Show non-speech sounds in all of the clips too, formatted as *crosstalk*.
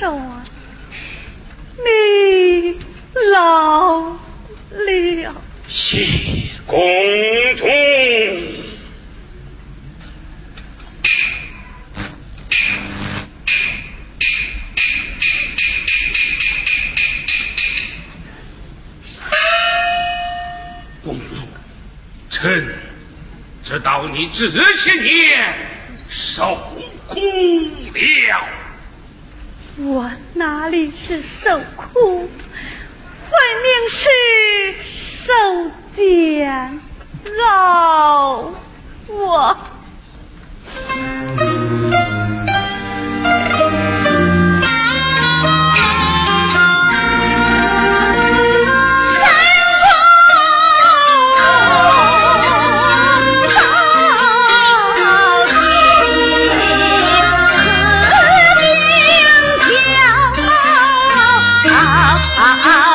说你老了。谢公主。公主，臣知道你这些年受苦了。我哪里是受苦，分明是受煎熬。我。啊。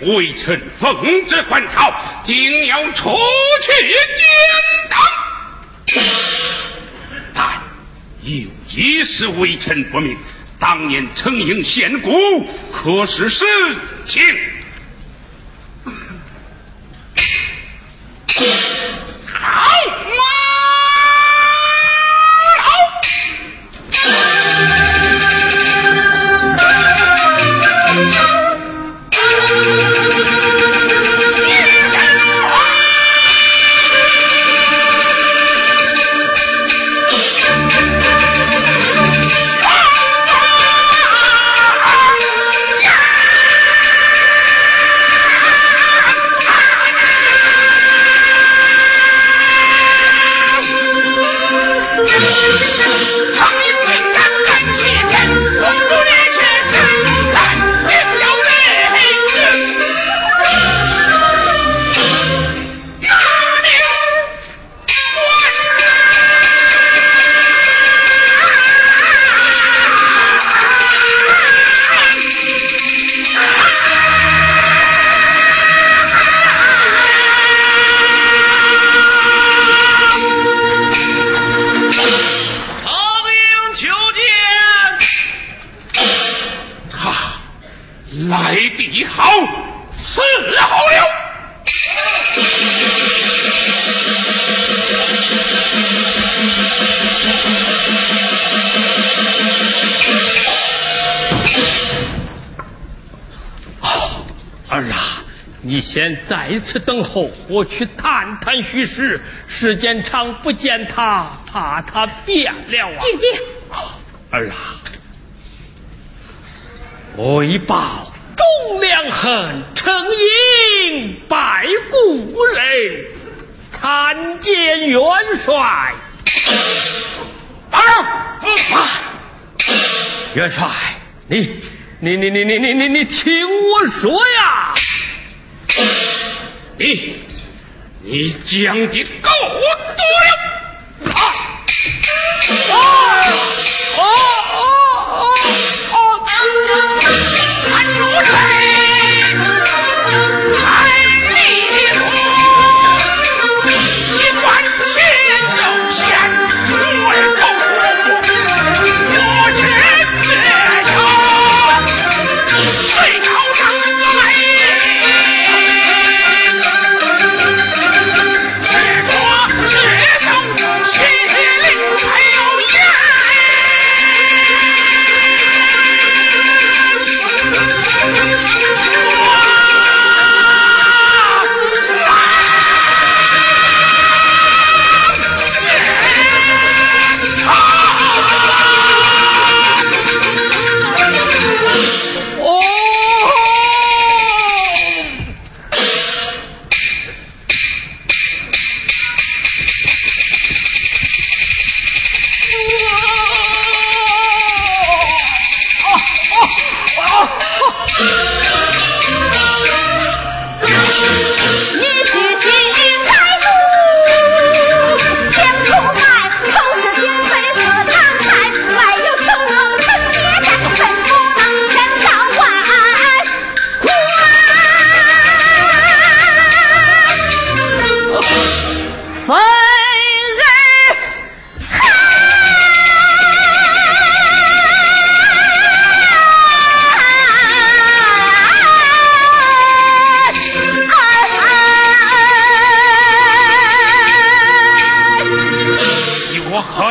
微臣奉旨还朝，定要除去奸党。但有一事微臣不明：当年承应献骨，可是实情？此等候，我去探探虚实。时间长不见他，怕他变了啊！姐姐，儿啊，为报忠良恨，诚应拜故人参见元帅。啊！元帅，你你你你你你你你听我说呀！你你讲的够多了！啊！啊！啊啊啊！看住谁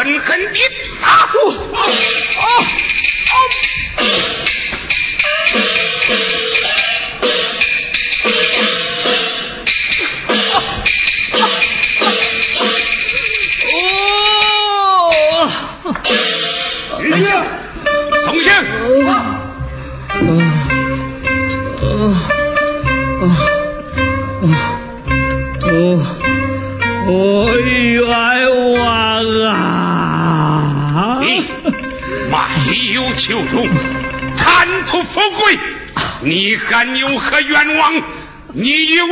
狠狠地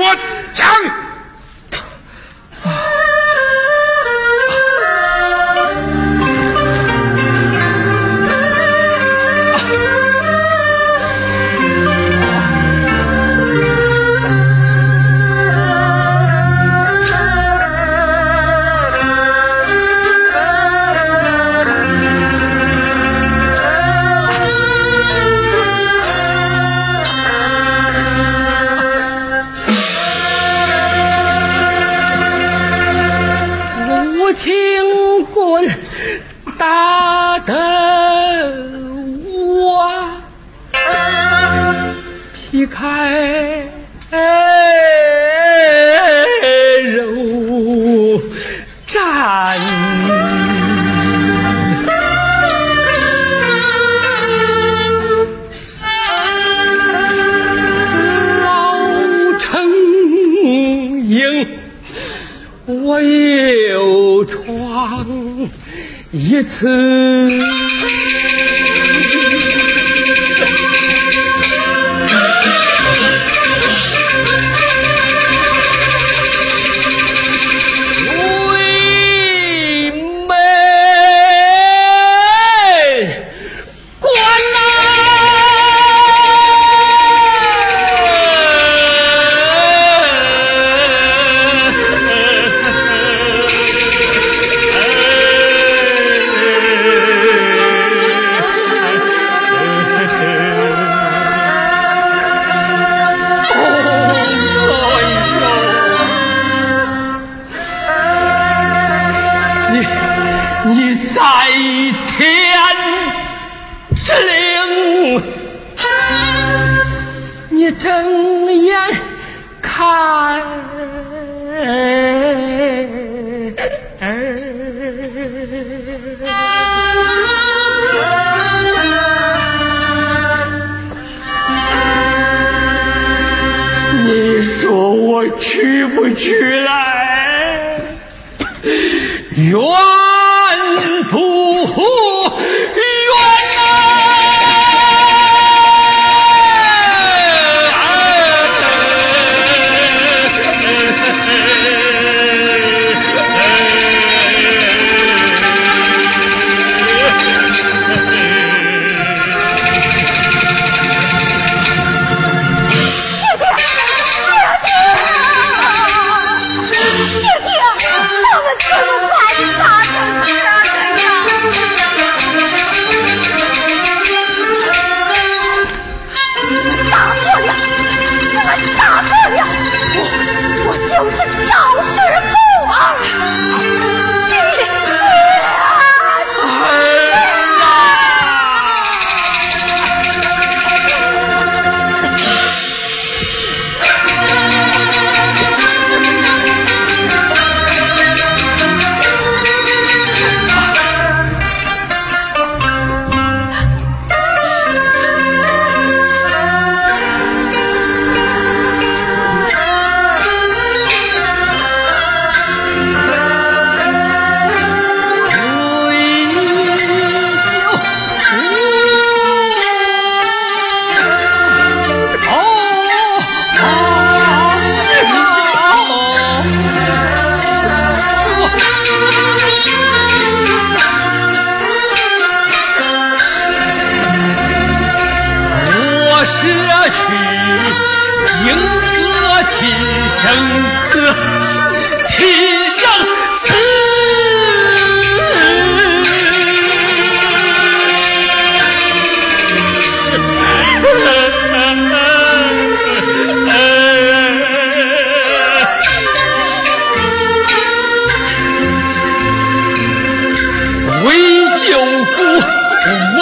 我讲。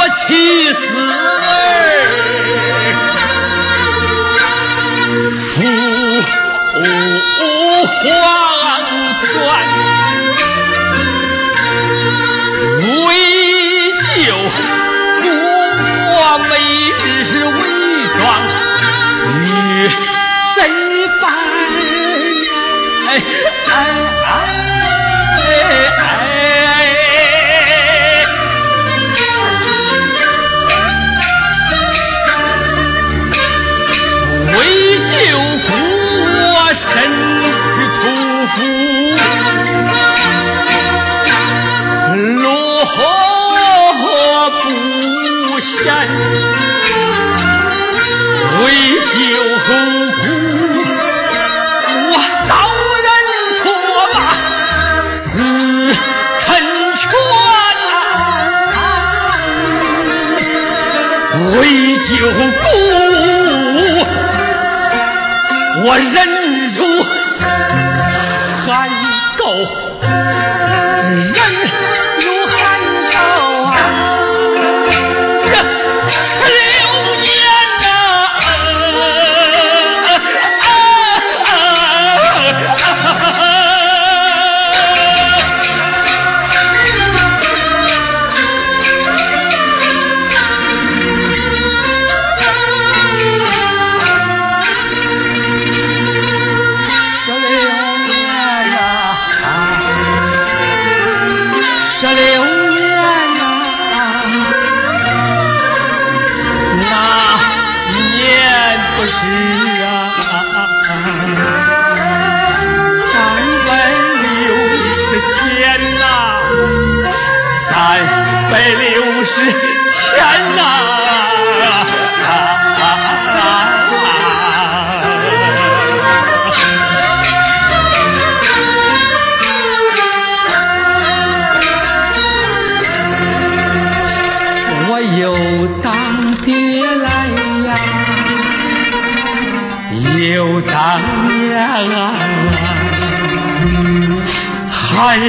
气死为救父我忍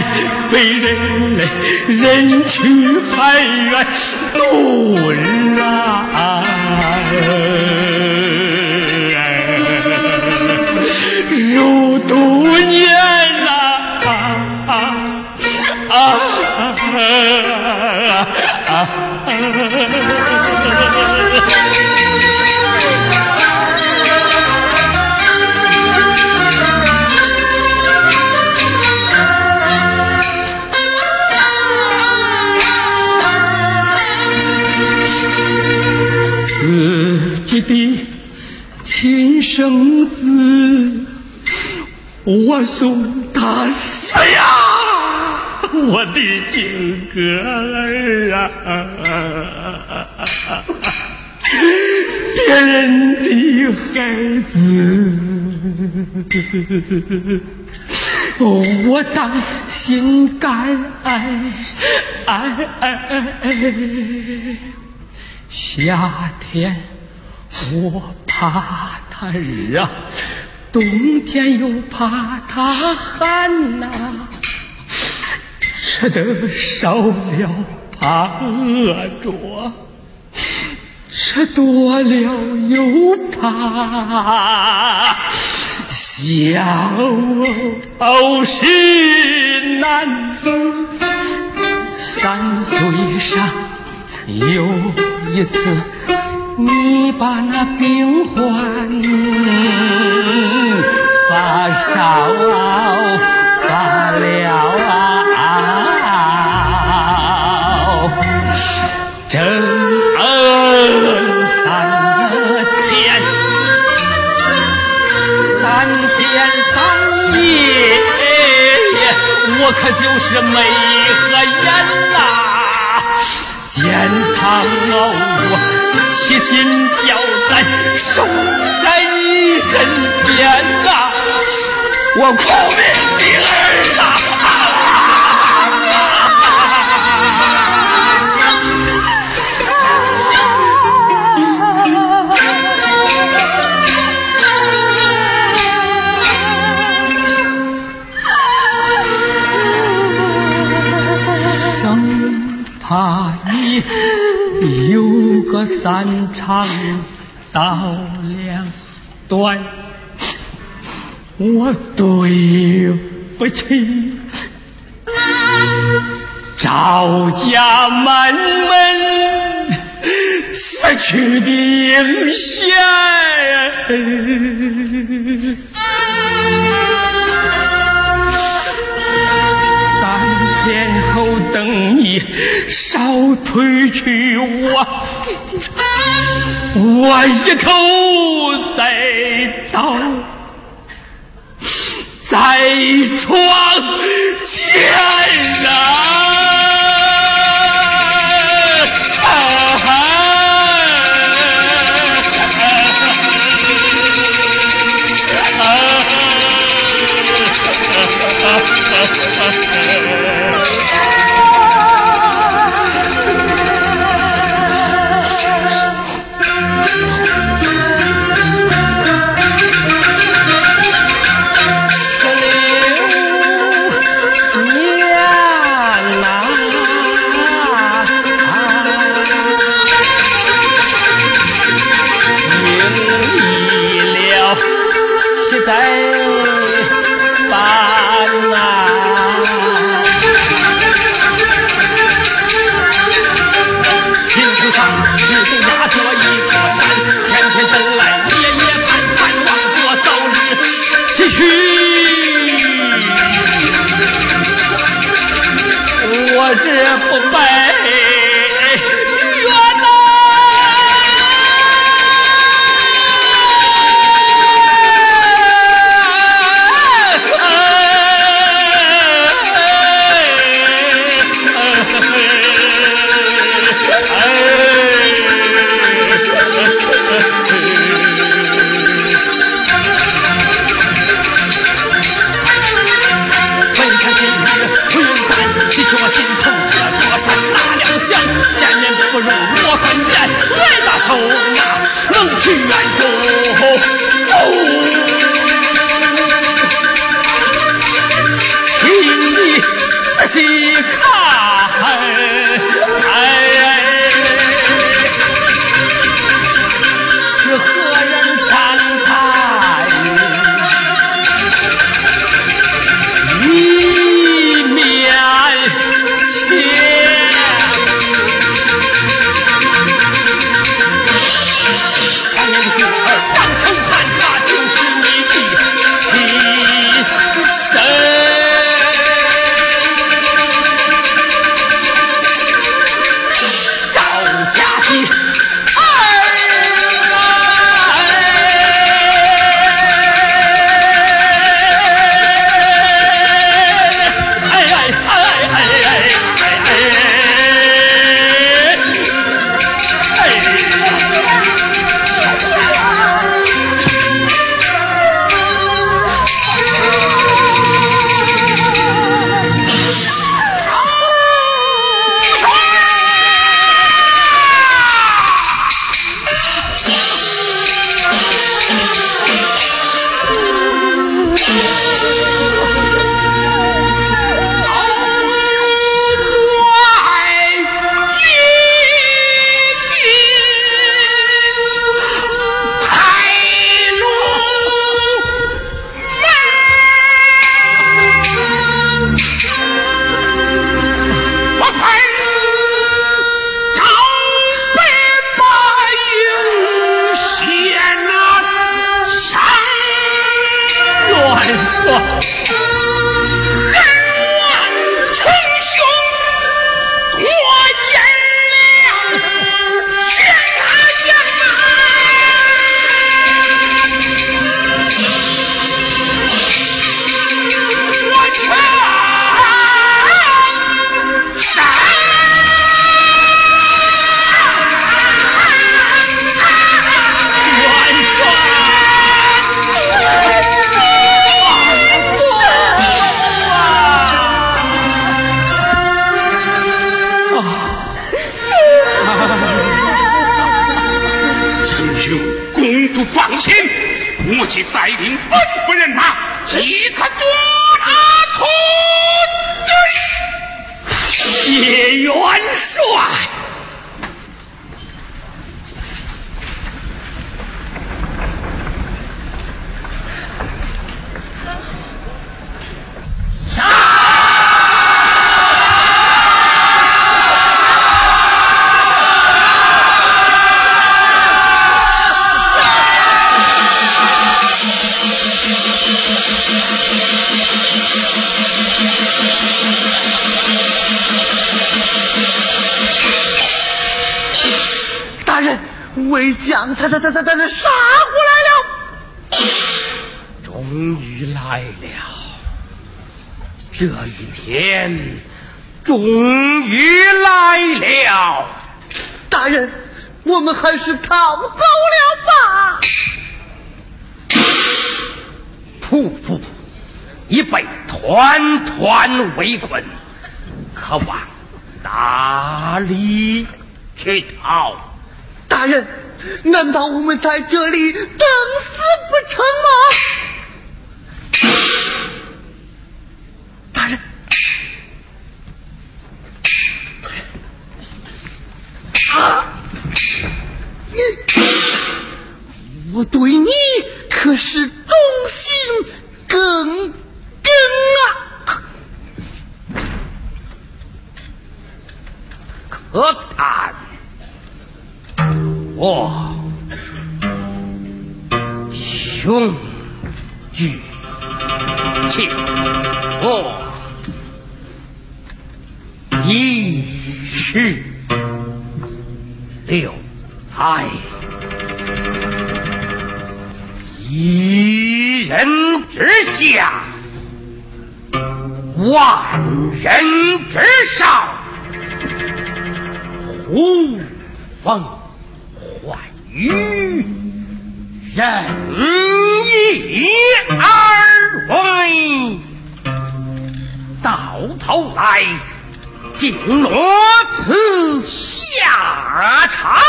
*laughs* 被人类人去海远渡。你的亲生子，我送他死呀！我的金哥儿啊！别人的孩子，我当心肝哎哎哎！夏天我怕他热，冬天又怕他寒呐，吃得少了怕饿着。吃多了又怕小事难。三岁上有一次，你把那病患发烧发了整。我可就是没和眼呐，肩膀熬，七心吊胆，守在你身边呐，我苦命的儿啊！三长道两短，我对不起赵家满门死去的英贤。三天后你。少退去我，我一口再刀在床前啊。最爱的。将他他他他他他杀过来了，终于来了，这一天终于来了。大人，我们还是逃走了吧。屠夫已被团团围困，可往哪里去逃？大人，难道我们在这里等死不成吗？大人，啊！我对你可是雄举且竟落此下场，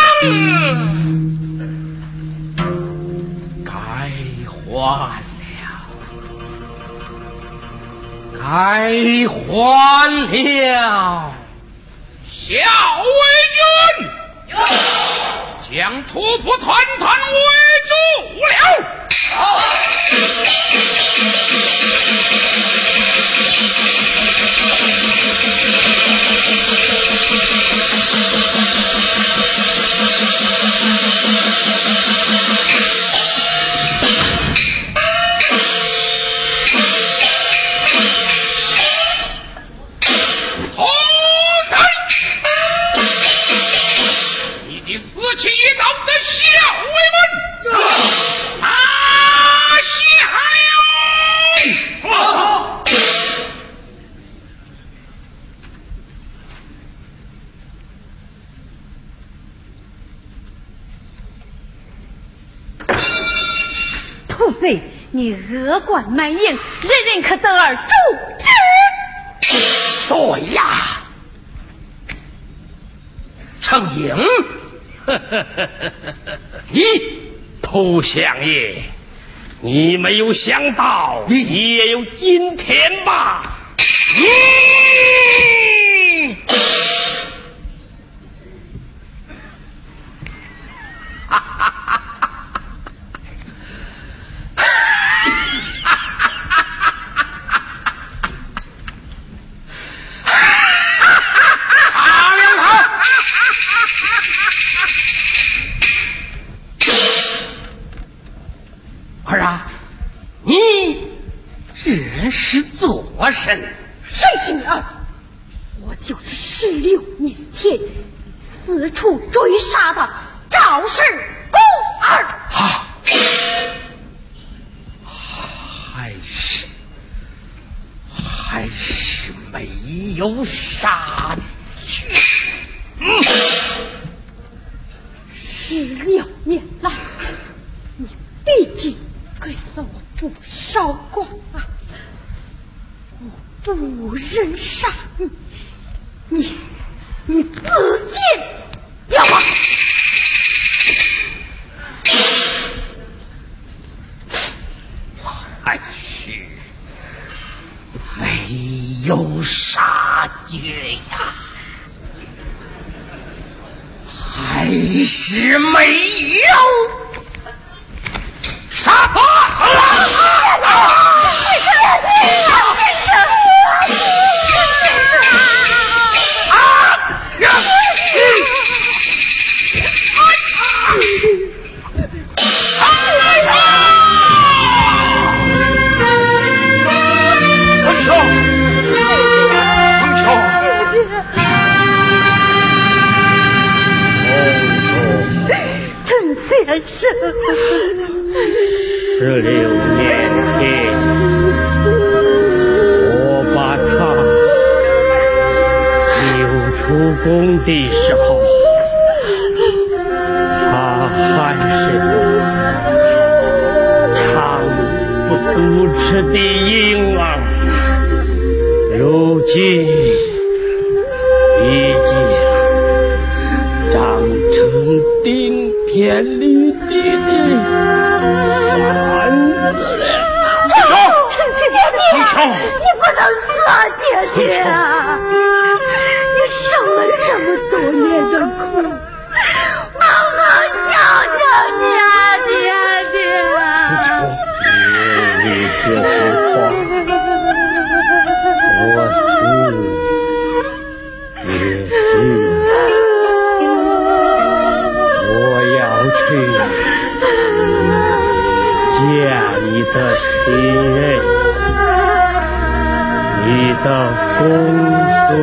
该还了，该还了，小魏军。将屠夫团团围住了。你恶贯满盈，人人可得而诛之。对呀，程英，你投降也，你没有想到你也有今天吧？你，哈哈。我身谁是你儿？我就是十六年前四处追杀的赵氏公儿。啊，还是还是没有杀你。嗯，十六年来，你毕竟给了我不少光啊。我不忍杀，你 com Deus. 春秋，你这句话，我心也是。我要去见你的亲人。你的公孙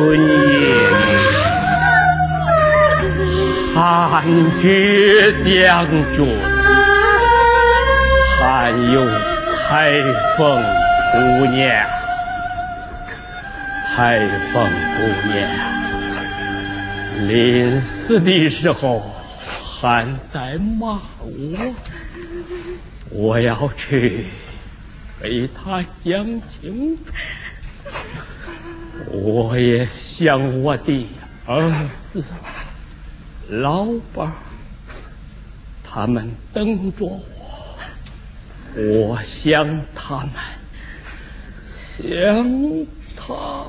爷，汉爵将军，还有开封姑娘，开封姑娘，临死的时候还在骂我，我要去为他讲清楚。我也想我的儿子、老伴他们等着我，我想他们，想他。